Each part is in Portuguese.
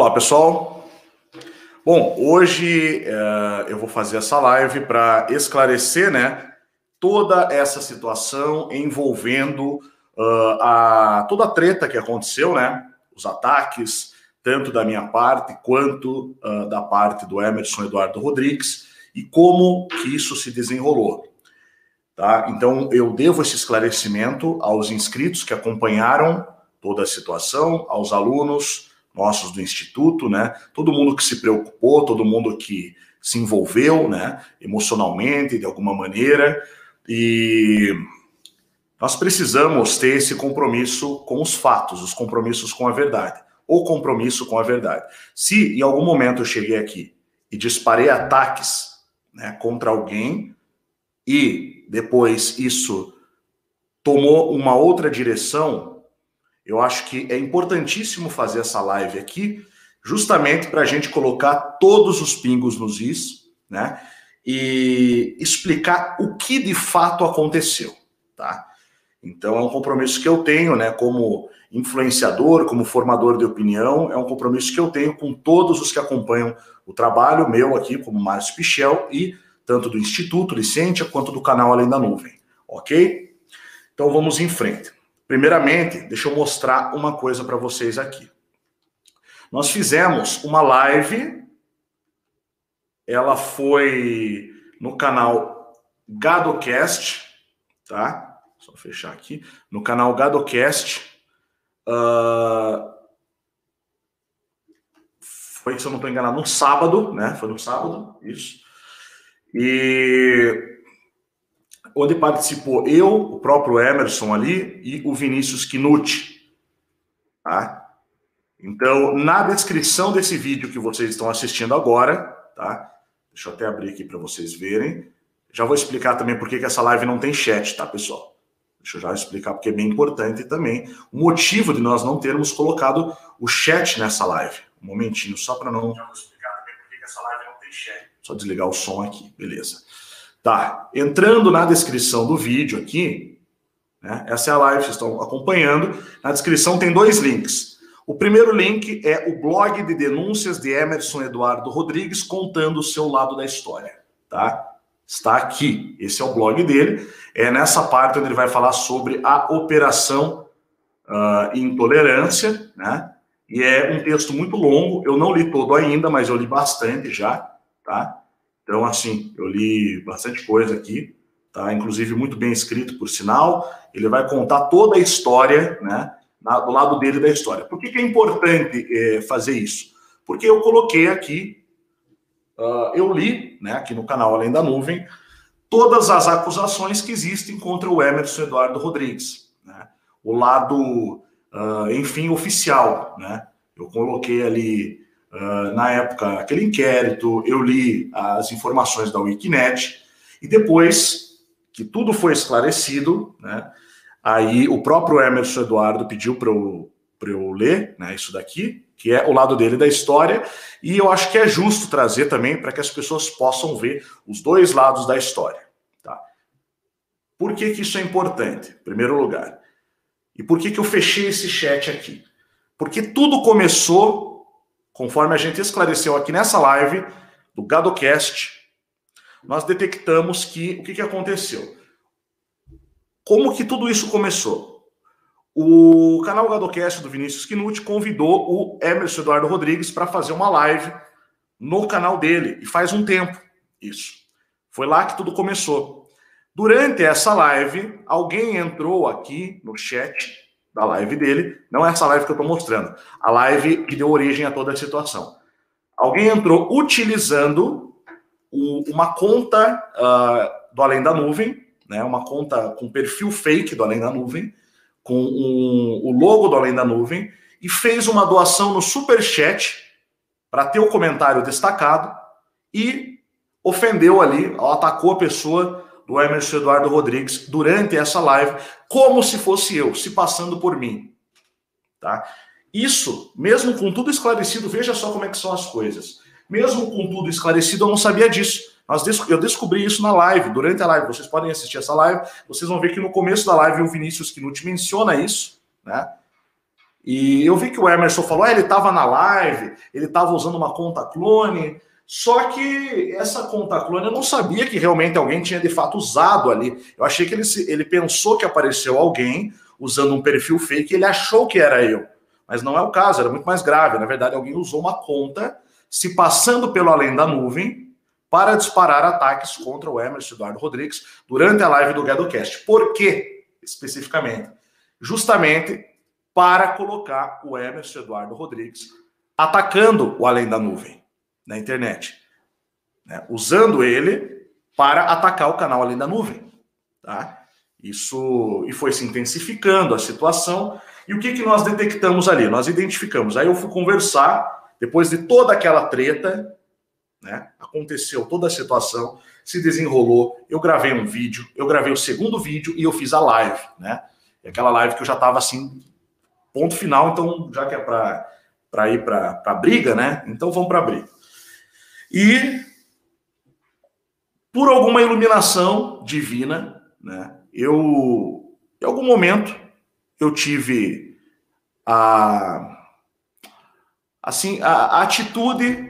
Olá, pessoal. Bom, hoje uh, eu vou fazer essa live para esclarecer, né, toda essa situação envolvendo uh, a toda a treta que aconteceu, né, os ataques tanto da minha parte quanto uh, da parte do Emerson Eduardo Rodrigues e como que isso se desenrolou. Tá? Então eu devo esse esclarecimento aos inscritos que acompanharam toda a situação, aos alunos nossos do Instituto, né? Todo mundo que se preocupou, todo mundo que se envolveu, né? Emocionalmente, de alguma maneira. E nós precisamos ter esse compromisso com os fatos, os compromissos com a verdade. O compromisso com a verdade. Se em algum momento eu cheguei aqui e disparei ataques né, contra alguém e depois isso tomou uma outra direção, eu acho que é importantíssimo fazer essa live aqui, justamente para a gente colocar todos os pingos nos is, né? E explicar o que de fato aconteceu, tá? Então é um compromisso que eu tenho, né, como influenciador, como formador de opinião, é um compromisso que eu tenho com todos os que acompanham o trabalho meu aqui, como Márcio Pichel, e tanto do Instituto Licentia quanto do canal Além da Nuvem, ok? Então vamos em frente. Primeiramente, deixa eu mostrar uma coisa para vocês aqui. Nós fizemos uma live, ela foi no canal GadoCast, tá? Só fechar aqui. No canal GadoCast. Uh, foi, se eu não estou enganado, no sábado, né? Foi no sábado, isso. E onde participou eu, o próprio Emerson ali e o Vinícius Kinucci. Tá? Então, na descrição desse vídeo que vocês estão assistindo agora, tá? Deixa eu até abrir aqui para vocês verem. Já vou explicar também por que essa live não tem chat, tá, pessoal? Deixa eu já explicar porque é bem importante também o motivo de nós não termos colocado o chat nessa live. Um momentinho, só para não. Já vou explicar também por que essa live não tem chat. Só desligar o som aqui, beleza. Tá, entrando na descrição do vídeo aqui, né, essa é a live vocês estão acompanhando. Na descrição tem dois links. O primeiro link é o blog de denúncias de Emerson Eduardo Rodrigues contando o seu lado da história, tá? Está aqui. Esse é o blog dele. É nessa parte onde ele vai falar sobre a operação uh, intolerância, né? E é um texto muito longo. Eu não li todo ainda, mas eu li bastante já, tá? Então, assim, eu li bastante coisa aqui, tá? Inclusive muito bem escrito, por sinal. Ele vai contar toda a história, né? do lado dele da história. Por que, que é importante é, fazer isso? Porque eu coloquei aqui, uh, eu li, né, aqui no canal Além da Nuvem, todas as acusações que existem contra o Emerson Eduardo Rodrigues. Né? O lado, uh, enfim, oficial. Né? Eu coloquei ali Uh, na época, aquele inquérito, eu li as informações da Wikinet, e depois que tudo foi esclarecido, né, aí o próprio Emerson Eduardo pediu para eu, eu ler né, isso daqui, que é o lado dele da história, e eu acho que é justo trazer também para que as pessoas possam ver os dois lados da história. Tá? Por que, que isso é importante? Em primeiro lugar. E por que, que eu fechei esse chat aqui? Porque tudo começou Conforme a gente esclareceu aqui nessa live do GadoCast, nós detectamos que o que, que aconteceu? Como que tudo isso começou? O canal GadoCast do Vinícius Kinucci convidou o Emerson Eduardo Rodrigues para fazer uma live no canal dele, e faz um tempo isso. Foi lá que tudo começou. Durante essa live, alguém entrou aqui no chat da live dele, não é essa live que eu estou mostrando, a live que deu origem a toda a situação. Alguém entrou utilizando o, uma conta uh, do Além da Nuvem, né, uma conta com perfil fake do Além da Nuvem, com um, o logo do Além da Nuvem, e fez uma doação no Super Chat para ter o comentário destacado e ofendeu ali, atacou a pessoa do Emerson Eduardo Rodrigues durante essa live, como se fosse eu, se passando por mim. Tá? Isso, mesmo com tudo esclarecido, veja só como é que são as coisas. Mesmo com tudo esclarecido, eu não sabia disso. Eu descobri isso na live, durante a live. Vocês podem assistir essa live, vocês vão ver que no começo da live o Vinícius Kinuti menciona isso, né? E eu vi que o Emerson falou, ah, ele estava na live, ele estava usando uma conta clone, só que essa conta clone eu não sabia que realmente alguém tinha de fato usado ali. Eu achei que ele, ele pensou que apareceu alguém usando um perfil fake, ele achou que era eu. Mas não é o caso, era muito mais grave. Na verdade, alguém usou uma conta se passando pelo além da nuvem para disparar ataques contra o Emerson Eduardo Rodrigues durante a live do GadoCast. Por quê, especificamente? Justamente para colocar o Emerson Eduardo Rodrigues atacando o além da nuvem na internet, né? usando ele para atacar o canal além da nuvem. Tá? Isso e foi se intensificando a situação. E o que, que nós detectamos ali? Nós identificamos. Aí eu fui conversar, depois de toda aquela treta, né? Aconteceu toda a situação, se desenrolou. Eu gravei um vídeo, eu gravei o segundo vídeo e eu fiz a live, né? E aquela live que eu já estava assim, ponto final, então, já que é para ir para a briga, né? Então vamos para a briga. E por alguma iluminação divina, né? Eu, em algum momento, eu tive a assim a, a atitude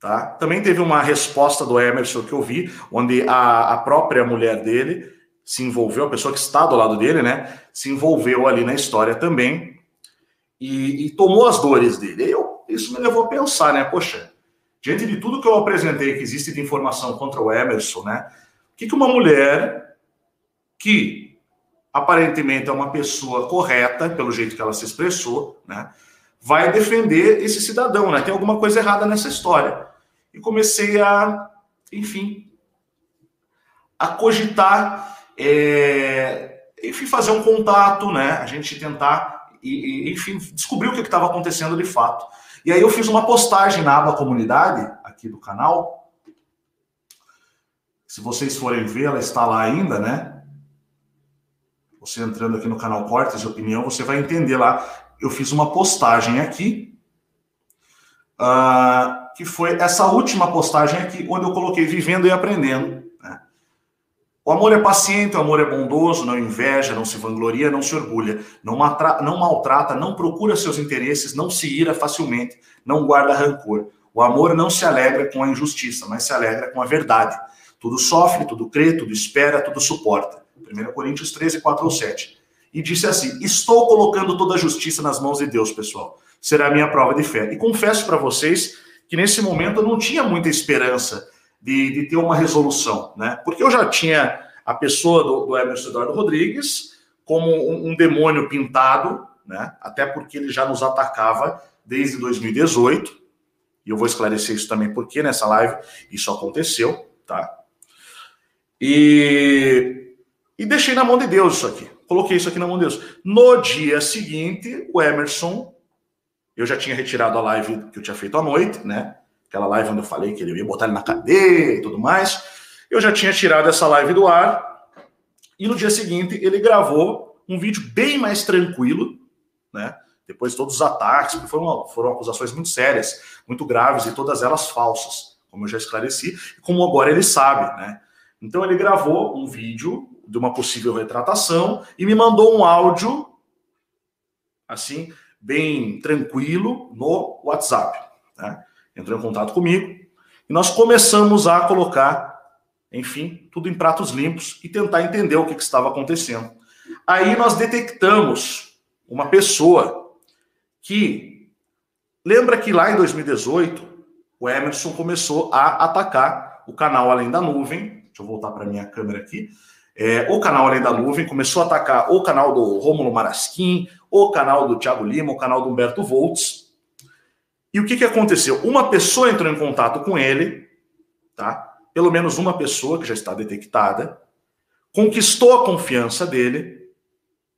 Tá? Também teve uma resposta do Emerson que eu vi, onde a, a própria mulher dele se envolveu, a pessoa que está do lado dele, né, se envolveu ali na história também e, e tomou as dores dele. Eu, isso me levou a pensar, né, poxa, diante de tudo que eu apresentei que existe de informação contra o Emerson, né, o que, que uma mulher que aparentemente é uma pessoa correta, pelo jeito que ela se expressou, né, vai defender esse cidadão, né? Tem alguma coisa errada nessa história e comecei a, enfim, a cogitar, é, enfim, fazer um contato, né? A gente tentar, e, enfim, descobrir o que estava acontecendo de fato. E aí eu fiz uma postagem na aba comunidade, aqui do canal. Se vocês forem ver, ela está lá ainda, né? Você entrando aqui no canal Cortes de Opinião, você vai entender lá. Eu fiz uma postagem aqui. Uh, que foi essa última postagem aqui, onde eu coloquei vivendo e aprendendo. O amor é paciente, o amor é bondoso, não inveja, não se vangloria, não se orgulha, não, não maltrata, não procura seus interesses, não se ira facilmente, não guarda rancor. O amor não se alegra com a injustiça, mas se alegra com a verdade. Tudo sofre, tudo crê, tudo espera, tudo suporta. 1 Coríntios 13, 4 ou 7. E disse assim: Estou colocando toda a justiça nas mãos de Deus, pessoal. Será a minha prova de fé. E confesso para vocês que nesse momento eu não tinha muita esperança de, de ter uma resolução, né? Porque eu já tinha a pessoa do, do Emerson Eduardo Rodrigues como um, um demônio pintado, né? Até porque ele já nos atacava desde 2018. E eu vou esclarecer isso também porque nessa live isso aconteceu, tá? E, e deixei na mão de Deus isso aqui. Coloquei isso aqui na mão de Deus. No dia seguinte, o Emerson eu já tinha retirado a live que eu tinha feito à noite, né? Aquela live onde eu falei que ele ia botar ele na cadeia e tudo mais. Eu já tinha tirado essa live do ar. E no dia seguinte ele gravou um vídeo bem mais tranquilo, né? Depois de todos os ataques, porque foram, foram acusações muito sérias, muito graves e todas elas falsas, como eu já esclareci, como agora ele sabe, né? Então ele gravou um vídeo de uma possível retratação e me mandou um áudio assim bem tranquilo no WhatsApp. Né? Entrou em contato comigo e nós começamos a colocar, enfim, tudo em pratos limpos e tentar entender o que, que estava acontecendo. Aí nós detectamos uma pessoa que lembra que lá em 2018 o Emerson começou a atacar o canal Além da Nuvem. Deixa eu voltar para minha câmera aqui. É, o canal Além da Nuvem começou a atacar o canal do Rômulo Marasquim, o canal do Thiago Lima, o canal do Humberto Volts. E o que, que aconteceu? Uma pessoa entrou em contato com ele, tá? Pelo menos uma pessoa que já está detectada, conquistou a confiança dele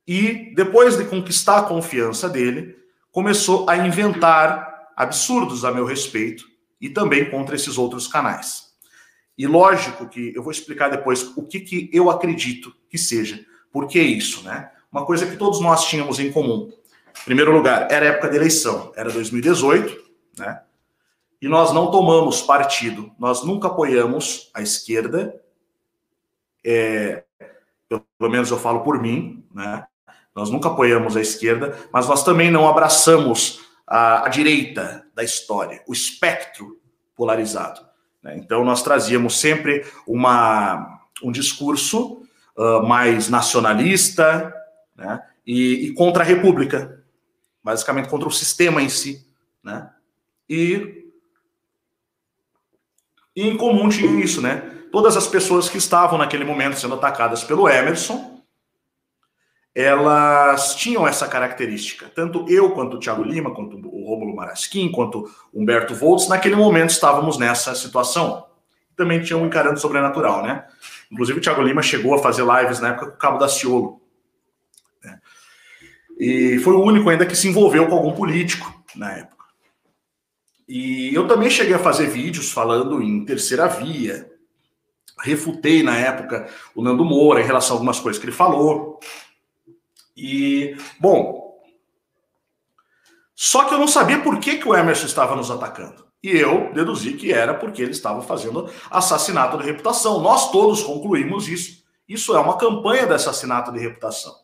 e depois de conquistar a confiança dele, começou a inventar absurdos a meu respeito e também contra esses outros canais. E lógico que eu vou explicar depois o que, que eu acredito que seja. Por que isso, né? Uma coisa que todos nós tínhamos em comum. Primeiro lugar, era época de eleição, era 2018, né? E nós não tomamos partido, nós nunca apoiamos a esquerda, é, pelo menos eu falo por mim, né? Nós nunca apoiamos a esquerda, mas nós também não abraçamos a, a direita da história, o espectro polarizado. Né? Então, nós trazíamos sempre uma, um discurso uh, mais nacionalista né? e, e, contra a República, basicamente contra o sistema em si. Né? E, e em comum tinha isso, né? Todas as pessoas que estavam naquele momento sendo atacadas pelo Emerson elas tinham essa característica. Tanto eu, quanto o Thiago Lima, quanto o Rômulo Marasquim, quanto o Humberto Voltz, naquele momento estávamos nessa situação. Também tinham encarando o sobrenatural, né? Inclusive o Thiago Lima chegou a fazer lives na época com o Cabo da Ciolo. E foi o único ainda que se envolveu com algum político na época. E eu também cheguei a fazer vídeos falando em terceira via. Refutei na época o Nando Moura em relação a algumas coisas que ele falou. E, bom, só que eu não sabia por que, que o Emerson estava nos atacando. E eu deduzi que era porque ele estava fazendo assassinato de reputação. Nós todos concluímos isso. Isso é uma campanha de assassinato de reputação.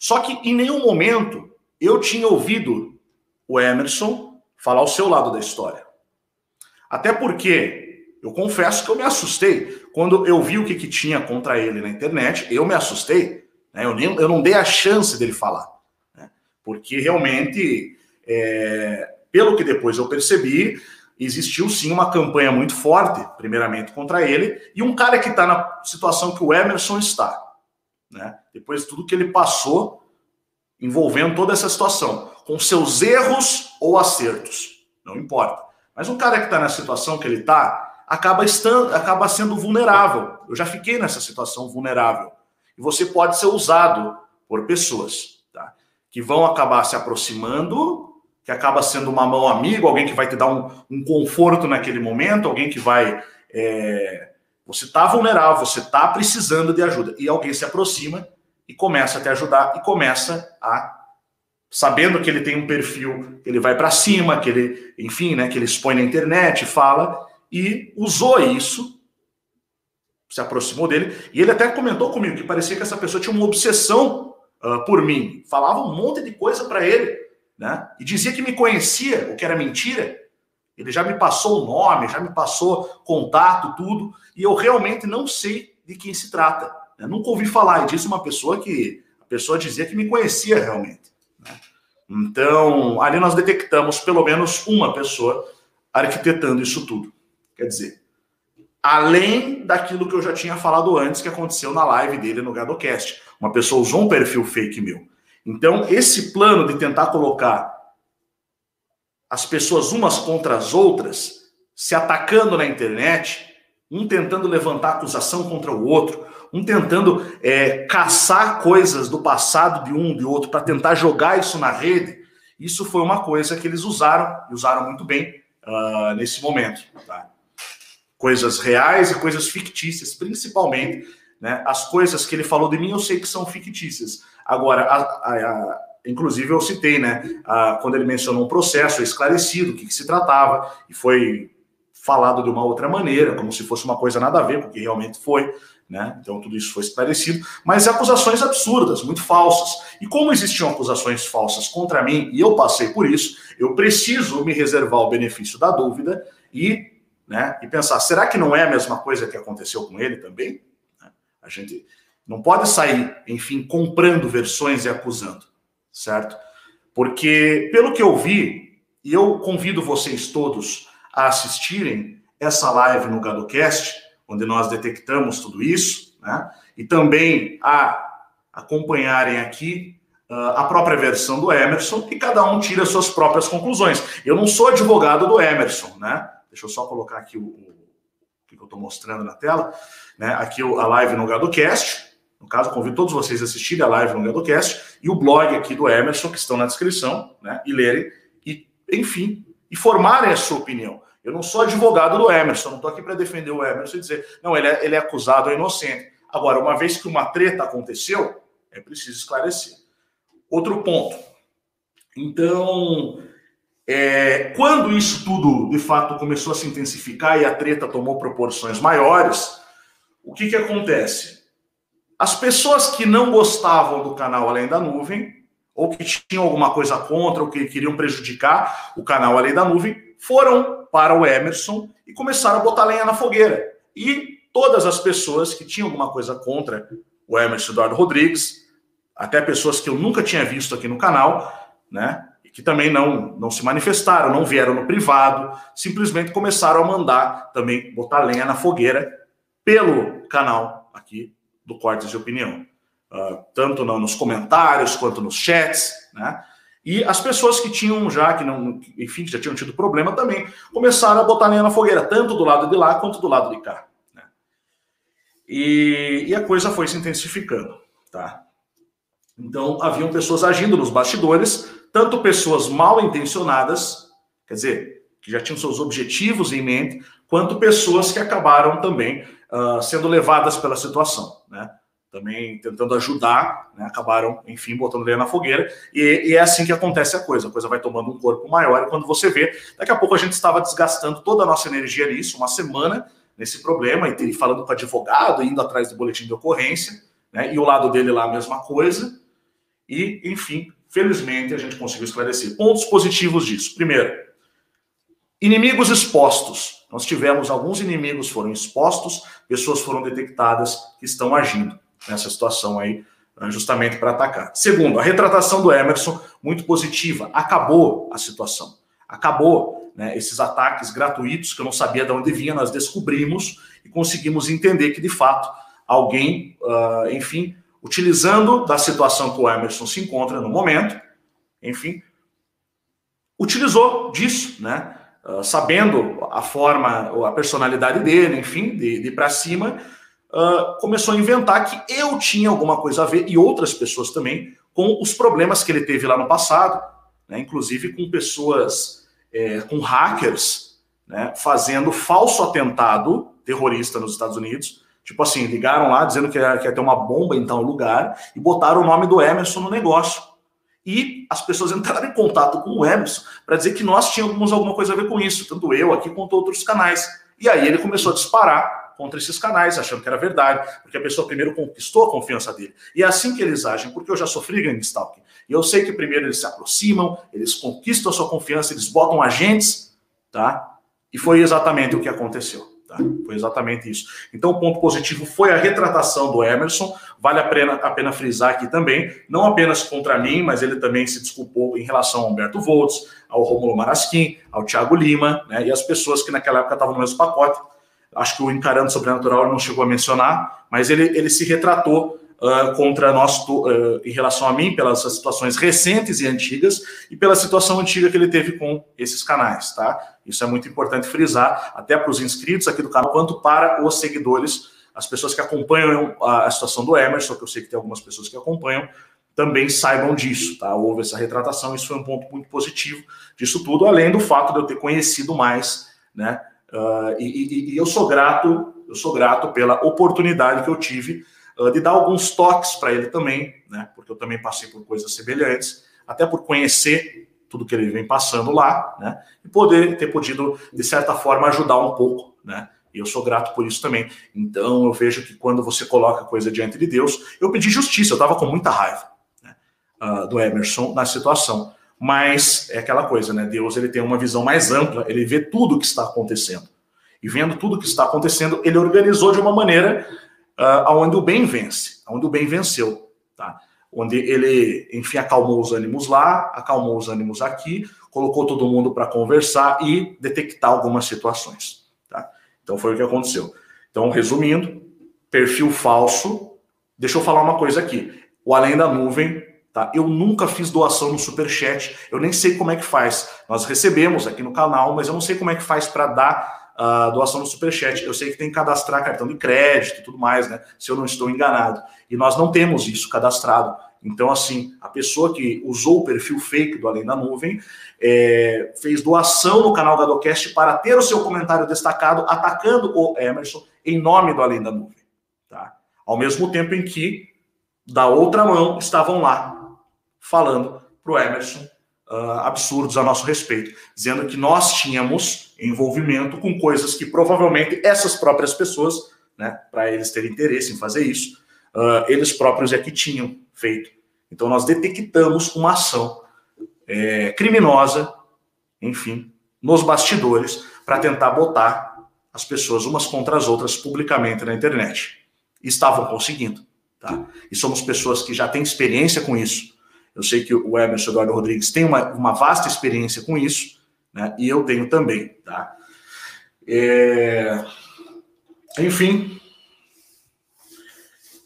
Só que em nenhum momento eu tinha ouvido o Emerson falar o seu lado da história. Até porque eu confesso que eu me assustei. Quando eu vi o que, que tinha contra ele na internet, eu me assustei. Né? Eu, nem, eu não dei a chance dele falar. Né? Porque realmente, é, pelo que depois eu percebi, existiu sim uma campanha muito forte, primeiramente contra ele, e um cara que está na situação que o Emerson está. Né? Depois de tudo que ele passou envolvendo toda essa situação, com seus erros ou acertos, não importa. Mas um cara que está na situação que ele está, acaba, estando, acaba sendo vulnerável. Eu já fiquei nessa situação vulnerável. E você pode ser usado por pessoas tá? que vão acabar se aproximando, que acaba sendo uma mão amiga, alguém que vai te dar um, um conforto naquele momento, alguém que vai. É... Você está vulnerável, você está precisando de ajuda. E alguém se aproxima e começa a te ajudar e começa a. Sabendo que ele tem um perfil, ele vai para cima, que ele, enfim, né, que ele expõe na internet, fala, e usou isso se aproximou dele e ele até comentou comigo que parecia que essa pessoa tinha uma obsessão uh, por mim, falava um monte de coisa para ele, né? E dizia que me conhecia, o que era mentira. Ele já me passou o nome, já me passou contato, tudo, e eu realmente não sei de quem se trata. Né? Nunca ouvi falar, disse uma pessoa que a pessoa dizia que me conhecia realmente. Né? Então, ali nós detectamos pelo menos uma pessoa arquitetando isso tudo. Quer dizer, além daquilo que eu já tinha falado antes que aconteceu na live dele no GadoCast. Uma pessoa usou um perfil fake meu. Então, esse plano de tentar colocar as pessoas umas contra as outras, se atacando na internet, um tentando levantar acusação contra o outro, um tentando é, caçar coisas do passado de um de outro para tentar jogar isso na rede, isso foi uma coisa que eles usaram e usaram muito bem uh, nesse momento. Tá? coisas reais e coisas fictícias, principalmente. Né? As coisas que ele falou de mim eu sei que são fictícias. Agora, a, a, a, inclusive eu citei, né? quando ele mencionou um processo esclarecido, o que, que se tratava, e foi falado de uma outra maneira, como se fosse uma coisa nada a ver com o que realmente foi. Né? Então tudo isso foi esclarecido, mas acusações absurdas, muito falsas. E como existiam acusações falsas contra mim e eu passei por isso, eu preciso me reservar o benefício da dúvida e né? E pensar, será que não é a mesma coisa que aconteceu com ele também? Né? A gente não pode sair, enfim, comprando versões e acusando, certo? Porque, pelo que eu vi, e eu convido vocês todos a assistirem essa live no GadoCast, onde nós detectamos tudo isso, né? E também a acompanharem aqui uh, a própria versão do Emerson e cada um tira suas próprias conclusões. Eu não sou advogado do Emerson, né? Deixa eu só colocar aqui o, o que eu estou mostrando na tela. Né? Aqui a live no GadoCast. No caso, convido todos vocês a assistirem a live no GadoCast e o blog aqui do Emerson, que estão na descrição, né? e lerem, e, enfim, e formarem a sua opinião. Eu não sou advogado do Emerson, não estou aqui para defender o Emerson e dizer, não, ele é, ele é acusado, é inocente. Agora, uma vez que uma treta aconteceu, é preciso esclarecer. Outro ponto. Então, é, quando isso tudo, de fato, começou a se intensificar e a treta tomou proporções maiores, o que, que acontece? as pessoas que não gostavam do canal Além da Nuvem, ou que tinham alguma coisa contra, ou que queriam prejudicar o canal Além da Nuvem, foram para o Emerson e começaram a botar lenha na fogueira. E todas as pessoas que tinham alguma coisa contra o Emerson Eduardo Rodrigues, até pessoas que eu nunca tinha visto aqui no canal, né? E que também não, não se manifestaram, não vieram no privado, simplesmente começaram a mandar também botar lenha na fogueira pelo canal aqui do Cortes de Opinião. Uh, tanto no, nos comentários quanto nos chats, né? E as pessoas que tinham já, que não, enfim, que já tinham tido problema também, começaram a botar lenha na fogueira, tanto do lado de lá quanto do lado de cá. Né? E, e, a coisa foi se intensificando, tá? Então, haviam pessoas agindo nos bastidores, tanto pessoas mal intencionadas, quer dizer, que já tinham seus objetivos em mente, quanto pessoas que acabaram também uh, sendo levadas pela situação, né? Também tentando ajudar, né? acabaram, enfim, botando lenha na fogueira, e, e, é assim que acontece a coisa, a coisa vai tomando um corpo maior, e quando você vê, daqui a pouco a gente estava desgastando toda a nossa energia nisso, uma semana nesse problema, e falando com o advogado, indo atrás do boletim de ocorrência, né? e o lado dele lá a mesma coisa, e, enfim, felizmente a gente conseguiu esclarecer. Pontos positivos disso. Primeiro, inimigos expostos. Nós tivemos alguns inimigos foram expostos, pessoas foram detectadas que estão agindo nessa situação aí, eh, justamente para atacar. Segundo, a retratação do Emerson, muito positiva. Acabou a situação. Acabou né, esses ataques gratuitos que eu não sabia de onde vinha, nós descobrimos e conseguimos entender que, de fato, alguém, uh, enfim, utilizando da situação que o Emerson se encontra no momento, enfim, utilizou disso, né? Uh, sabendo a forma, a personalidade dele, enfim, de, de para cima, começou a inventar que eu tinha alguma coisa a ver, e outras pessoas também, com os problemas que ele teve lá no passado, né? inclusive com pessoas, é, com hackers, né? fazendo falso atentado terrorista nos Estados Unidos, Tipo assim, ligaram lá dizendo que ia, que ia ter uma bomba em tal lugar e botaram o nome do Emerson no negócio. E as pessoas entraram em contato com o Emerson para dizer que nós tínhamos alguma coisa a ver com isso, tanto eu aqui quanto outros canais. E aí ele começou a disparar contra esses canais, achando que era verdade, porque a pessoa primeiro conquistou a confiança dele. E é assim que eles agem, porque eu já sofri gang stalking. E eu sei que primeiro eles se aproximam, eles conquistam a sua confiança, eles botam agentes, tá? E foi exatamente o que aconteceu. Tá? Foi exatamente isso. Então, o ponto positivo foi a retratação do Emerson. Vale a pena, a pena frisar aqui também, não apenas contra mim, mas ele também se desculpou em relação ao Humberto Voltz, ao Romulo Marasquim, ao Thiago Lima, né, e as pessoas que naquela época estavam no mesmo pacote. Acho que o Encarando Sobrenatural ele não chegou a mencionar, mas ele, ele se retratou uh, contra nós, uh, em relação a mim, pelas situações recentes e antigas, e pela situação antiga que ele teve com esses canais, tá? Isso é muito importante frisar, até para os inscritos aqui do canal, quanto para os seguidores, as pessoas que acompanham a, a situação do Emerson, que eu sei que tem algumas pessoas que acompanham, também saibam disso, tá? Houve essa retratação, isso foi um ponto muito positivo disso tudo, além do fato de eu ter conhecido mais, né? Uh, e, e, e, eu sou grato, eu sou grato pela oportunidade que eu tive uh, de dar alguns toques para ele também, né? Porque eu também passei por coisas semelhantes, até por conhecer tudo que ele vem passando lá, né? E poder ter podido, de certa forma, ajudar um pouco, né? E eu sou grato por isso também. Então, eu vejo que quando você coloca coisa diante de Deus, eu pedi justiça, eu estava com muita raiva né? uh, do Emerson na situação. Mas é aquela coisa, né? Deus ele tem uma visão mais ampla, ele vê tudo o que está acontecendo. E vendo tudo o que está acontecendo, ele organizou de uma maneira uh, onde o bem vence, onde o bem venceu, tá? onde ele, enfim, acalmou os ânimos lá, acalmou os ânimos aqui, colocou todo mundo para conversar e detectar algumas situações. Tá? Então foi o que aconteceu. Então, resumindo, perfil falso. Deixa eu falar uma coisa aqui. O Além da Nuvem, tá? Eu nunca fiz doação no Superchat, eu nem sei como é que faz. Nós recebemos aqui no canal, mas eu não sei como é que faz para dar uh, doação no Superchat. Eu sei que tem que cadastrar cartão de crédito e tudo mais, né? Se eu não estou enganado. E nós não temos isso cadastrado. Então, assim, a pessoa que usou o perfil fake do Além da Nuvem é, fez doação no canal Gadocast para ter o seu comentário destacado atacando o Emerson em nome do Além da Nuvem. Tá? Ao mesmo tempo em que, da outra mão, estavam lá falando para o Emerson uh, absurdos a nosso respeito, dizendo que nós tínhamos envolvimento com coisas que provavelmente essas próprias pessoas, né, para eles terem interesse em fazer isso, uh, eles próprios é que tinham feito. Então nós detectamos uma ação é, criminosa, enfim, nos bastidores, para tentar botar as pessoas umas contra as outras publicamente na internet. E estavam conseguindo. Tá? E somos pessoas que já têm experiência com isso. Eu sei que o Emerson Eduardo Rodrigues tem uma, uma vasta experiência com isso, né? e eu tenho também. Tá? É... Enfim,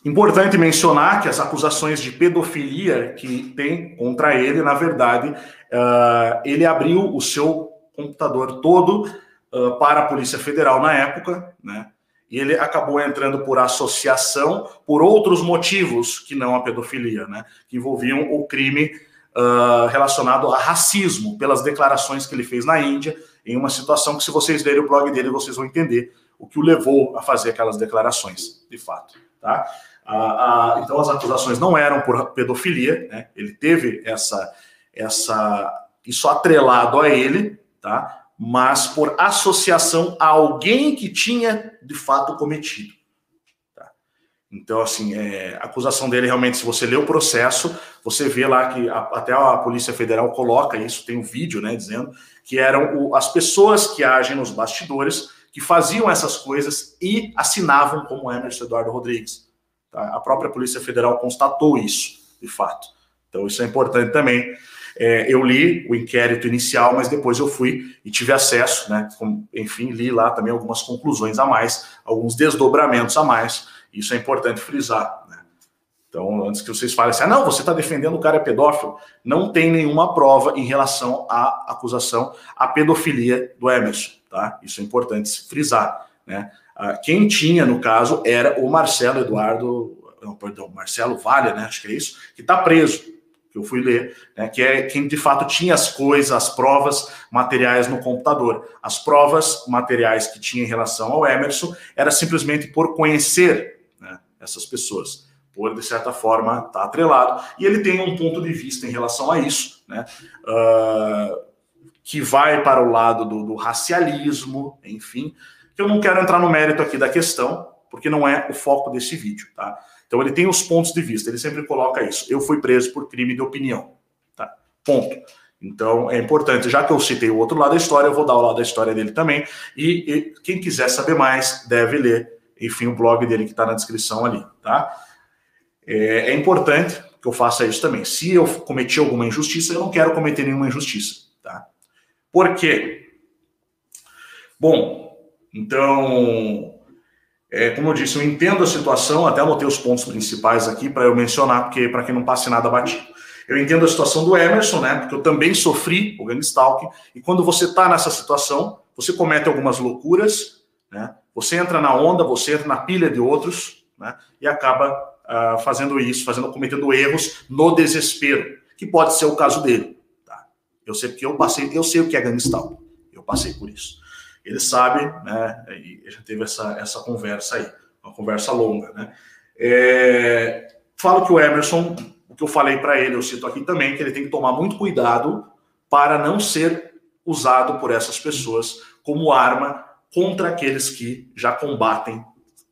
importante mencionar que as acusações de pedofilia que tem contra ele, na verdade, uh, ele abriu o seu computador todo uh, para a Polícia Federal na época, né? E ele acabou entrando por associação por outros motivos que não a pedofilia, né? Que envolviam o crime uh, relacionado a racismo, pelas declarações que ele fez na Índia, em uma situação que, se vocês lerem o blog dele, vocês vão entender o que o levou a fazer aquelas declarações, de fato. Tá? Ah, ah, então, as acusações não eram por pedofilia, né? ele teve essa, essa, isso atrelado a ele, tá? Mas por associação a alguém que tinha de fato cometido. Tá? Então, assim, é, a acusação dele realmente, se você lê o processo, você vê lá que a, até a Polícia Federal coloca isso, tem um vídeo, né, dizendo que eram o, as pessoas que agem nos bastidores que faziam essas coisas e assinavam como Emerson Eduardo Rodrigues. Tá? A própria Polícia Federal constatou isso, de fato. Então, isso é importante também. É, eu li o inquérito inicial, mas depois eu fui e tive acesso, né? Com, enfim, li lá também algumas conclusões a mais, alguns desdobramentos a mais. Isso é importante frisar. Né? Então, antes que vocês falem assim, ah, não, você está defendendo o cara é pedófilo, não tem nenhuma prova em relação à acusação à pedofilia do Emerson, tá? Isso é importante frisar, né? Ah, quem tinha, no caso, era o Marcelo Eduardo, não, perdão, Marcelo Valha, né? Acho que é isso, que está preso que eu fui ler, né, que é quem de fato tinha as coisas, as provas materiais no computador. As provas materiais que tinha em relação ao Emerson era simplesmente por conhecer né, essas pessoas, por de certa forma estar tá atrelado. E ele tem um ponto de vista em relação a isso, né, uh, que vai para o lado do, do racialismo, enfim, que eu não quero entrar no mérito aqui da questão, porque não é o foco desse vídeo, tá? Então ele tem os pontos de vista, ele sempre coloca isso. Eu fui preso por crime de opinião. Tá? Ponto. Então é importante, já que eu citei o outro lado da história, eu vou dar o lado da história dele também. E, e quem quiser saber mais, deve ler, enfim, o blog dele que está na descrição ali. Tá? É, é, importante que eu faça isso também. Se eu cometi alguma injustiça, eu não quero cometer nenhuma injustiça. Tá? Por quê? Bom, então é, como eu disse, eu entendo a situação, até anotei os pontos principais aqui para eu mencionar, porque para que não passe nada batido. Eu entendo a situação do Emerson, né? Porque eu também sofri o gangstalking, e quando você está nessa situação, você comete algumas loucuras, né? Você entra na onda, você entra na pilha de outros, né? E acaba uh, fazendo isso, fazendo, cometendo erros no desespero, que pode ser o caso dele. Tá? Eu sei porque eu passei, eu sei o que é gangstalking, eu passei por isso ele sabe, né? E já teve essa, essa conversa aí, uma conversa longa, né? É, falo que o Emerson, o que eu falei para ele, eu cito aqui também, que ele tem que tomar muito cuidado para não ser usado por essas pessoas como arma contra aqueles que já combatem,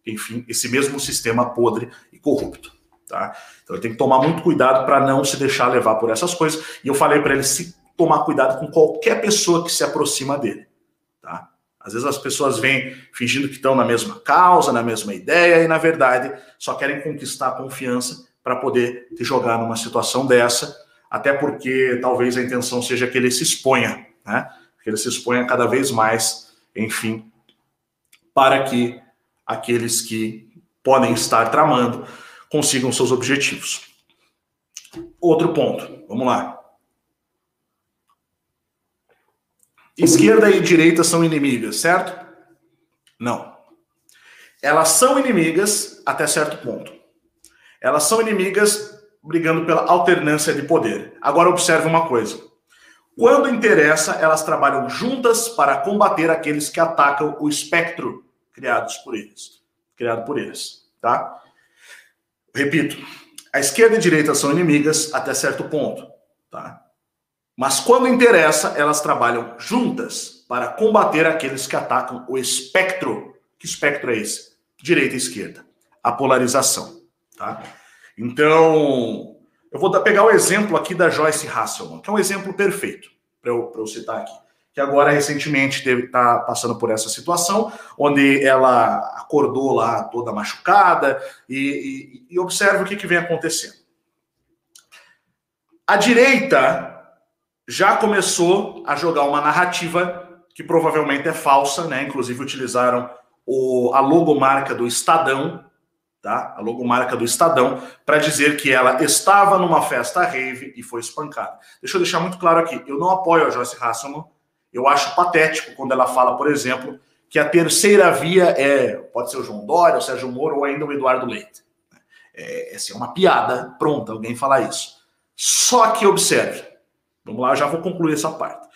enfim, esse mesmo sistema podre e corrupto. Tá? Então ele tem que tomar muito cuidado para não se deixar levar por essas coisas. E eu falei para ele se tomar cuidado com qualquer pessoa que se aproxima dele. Às vezes as pessoas vêm fingindo que estão na mesma causa, na mesma ideia, e na verdade só querem conquistar a confiança para poder te jogar numa situação dessa, até porque talvez a intenção seja que ele se exponha, né? Que ele se exponha cada vez mais, enfim, para que aqueles que podem estar tramando consigam seus objetivos. Outro ponto, vamos lá. Esquerda e direita são inimigas, certo? Não. Elas são inimigas até certo ponto. Elas são inimigas brigando pela alternância de poder. Agora observe uma coisa. Quando interessa, elas trabalham juntas para combater aqueles que atacam o espectro criados por eles, criado por eles, tá? Repito, a esquerda e a direita são inimigas até certo ponto, tá? Mas quando interessa, elas trabalham juntas para combater aqueles que atacam o espectro. Que espectro é esse? Direita e esquerda. A polarização. Tá? Então, eu vou pegar o exemplo aqui da Joyce Hasselman, que é um exemplo perfeito para eu, eu citar aqui. Que agora, recentemente, está passando por essa situação, onde ela acordou lá toda machucada, e, e, e observa o que, que vem acontecendo. A direita já começou a jogar uma narrativa que provavelmente é falsa, né? Inclusive utilizaram o, a logomarca do Estadão, tá? A logomarca do Estadão, para dizer que ela estava numa festa rave e foi espancada. Deixa eu deixar muito claro aqui, eu não apoio a Joyce Hasselman, eu acho patético quando ela fala, por exemplo, que a terceira via é, pode ser o João Dória, o Sérgio Moro ou ainda o Eduardo Leite. É, assim, é uma piada, pronta, alguém falar isso. Só que observe, vamos lá, já vou concluir essa parte.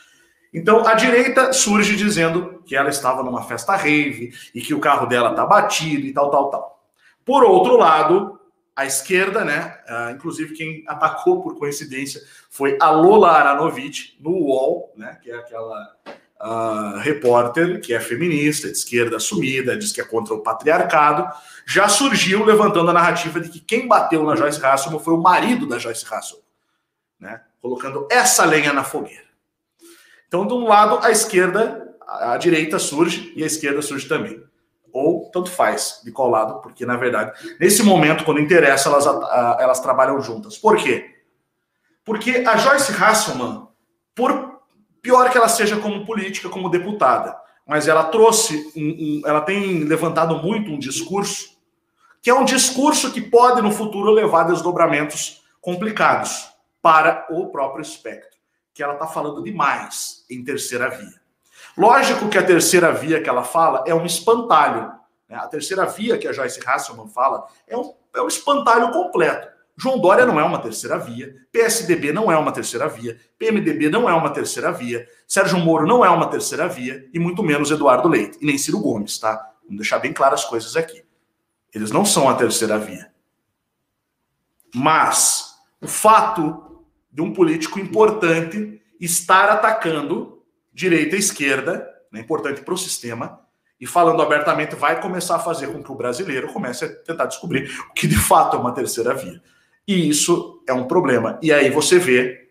Então, a direita surge dizendo que ela estava numa festa rave e que o carro dela está batido e tal, tal, tal. Por outro lado, a esquerda, né? Uh, inclusive quem atacou por coincidência foi a Lola Aranovich no UOL, né? Que é aquela uh, repórter que é feminista, de esquerda assumida, diz que é contra o patriarcado, já surgiu levantando a narrativa de que quem bateu na Joyce Hasselman foi o marido da Joyce Hasselman, né? Colocando essa lenha na fogueira. Então, de um lado, a esquerda, a direita surge e a esquerda surge também ou tanto faz de qual lado, porque na verdade, nesse momento, quando interessa, elas, elas trabalham juntas. Por quê? Porque a Joyce Hasselman, por pior que ela seja como política, como deputada, mas ela trouxe, um, um, ela tem levantado muito um discurso, que é um discurso que pode no futuro levar a desdobramentos complicados para o próprio espectro, que ela está falando demais em terceira via. Lógico que a terceira via que ela fala é um espantalho. Né? A terceira via que a Joyce Hasselman fala é um, é um espantalho completo. João Dória não é uma terceira via, PSDB não é uma terceira via, PMDB não é uma terceira via, Sérgio Moro não é uma terceira via, e muito menos Eduardo Leite, e nem Ciro Gomes, tá? Vamos deixar bem claras as coisas aqui. Eles não são a terceira via. Mas o fato de um político importante estar atacando direita e esquerda, é importante para o sistema, e falando abertamente, vai começar a fazer com que o brasileiro comece a tentar descobrir o que de fato é uma terceira via. E isso é um problema. E aí você vê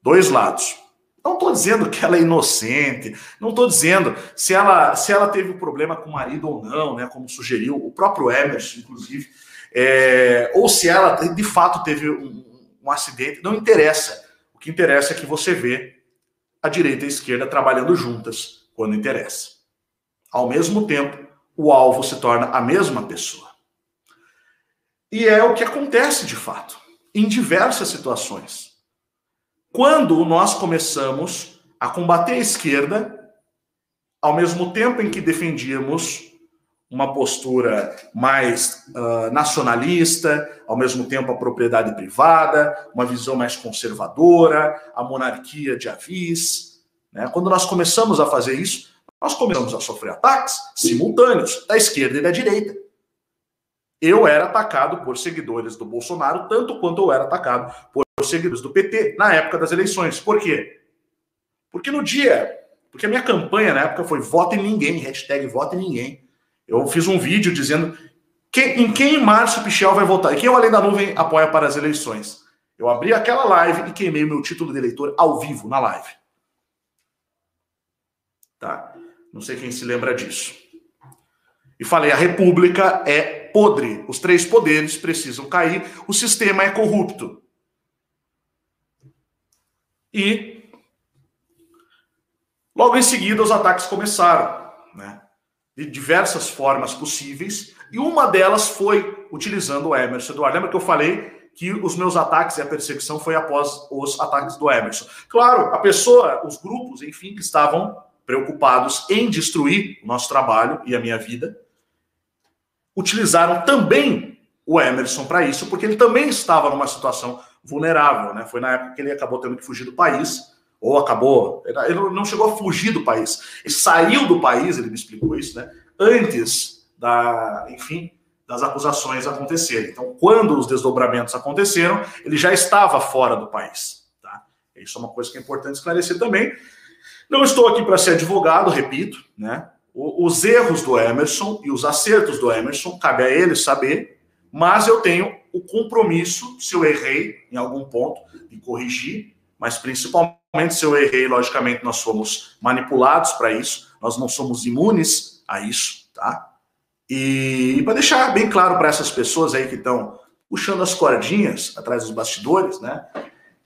dois lados. Não estou dizendo que ela é inocente, não estou dizendo se ela, se ela teve um problema com o marido ou não, né, como sugeriu o próprio Emerson, inclusive, é, ou se ela de fato teve um, um acidente, não interessa. O que interessa é que você vê a direita e a esquerda trabalhando juntas quando interessa. Ao mesmo tempo, o alvo se torna a mesma pessoa. E é o que acontece de fato, em diversas situações. Quando nós começamos a combater a esquerda, ao mesmo tempo em que defendíamos uma postura mais uh, nacionalista, ao mesmo tempo a propriedade privada, uma visão mais conservadora, a monarquia de avis. Né? Quando nós começamos a fazer isso, nós começamos a sofrer ataques simultâneos da esquerda e da direita. Eu era atacado por seguidores do Bolsonaro, tanto quanto eu era atacado por seguidores do PT na época das eleições. Por quê? Porque no dia, porque a minha campanha na época foi vote em ninguém, hashtag vote em ninguém. Eu fiz um vídeo dizendo quem, em quem Márcio Pichel vai votar e quem o Além da Nuvem apoia para as eleições. Eu abri aquela live e queimei meu título de eleitor ao vivo na live. Tá? Não sei quem se lembra disso. E falei: a república é podre, os três poderes precisam cair, o sistema é corrupto. E logo em seguida os ataques começaram, né? De diversas formas possíveis, e uma delas foi utilizando o Emerson Eduardo. Lembra que eu falei que os meus ataques e a perseguição foi após os ataques do Emerson? Claro, a pessoa, os grupos, enfim, que estavam preocupados em destruir o nosso trabalho e a minha vida, utilizaram também o Emerson para isso, porque ele também estava numa situação vulnerável, né? Foi na época que ele acabou tendo que fugir do país ou acabou, ele não chegou a fugir do país, ele saiu do país, ele me explicou isso, né? Antes da, enfim, das acusações acontecerem. Então, quando os desdobramentos aconteceram, ele já estava fora do país, tá? Isso é uma coisa que é importante esclarecer também. Não estou aqui para ser advogado, repito, né? Os erros do Emerson e os acertos do Emerson cabe a ele saber, mas eu tenho o compromisso, se eu errei em algum ponto, de corrigir, mas principalmente se eu errei, logicamente nós somos manipulados para isso, nós não somos imunes a isso, tá? E, para deixar bem claro para essas pessoas aí que estão puxando as cordinhas atrás dos bastidores, né?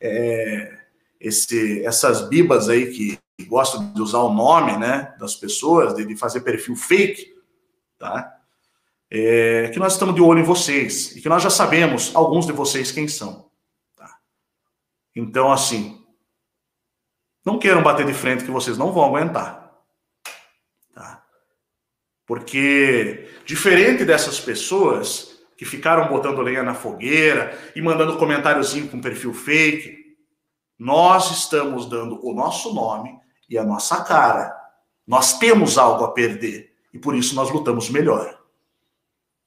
É, esse, essas bibas aí que gostam de usar o nome, né, das pessoas, de, de fazer perfil fake, tá? É, que nós estamos de olho em vocês e que nós já sabemos alguns de vocês quem são. Tá? Então, assim, não queiram bater de frente que vocês não vão aguentar. Tá? Porque, diferente dessas pessoas que ficaram botando lenha na fogueira e mandando comentáriozinho com perfil fake, nós estamos dando o nosso nome e a nossa cara. Nós temos algo a perder e por isso nós lutamos melhor.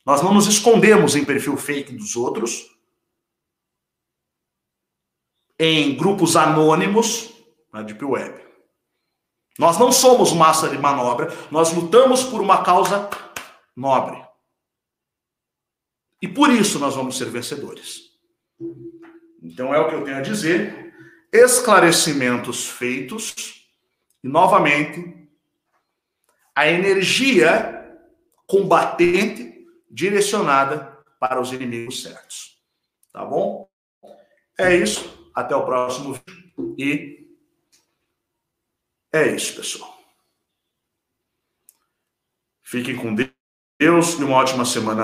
Nós não nos escondemos em perfil fake dos outros, em grupos anônimos na Deep Web. Nós não somos massa de manobra, nós lutamos por uma causa nobre. E por isso nós vamos ser vencedores. Então é o que eu tenho a dizer. Esclarecimentos feitos. E novamente, a energia combatente direcionada para os inimigos certos. Tá bom? É isso. Até o próximo vídeo. E é isso, pessoal. Fiquem com Deus e uma ótima semana.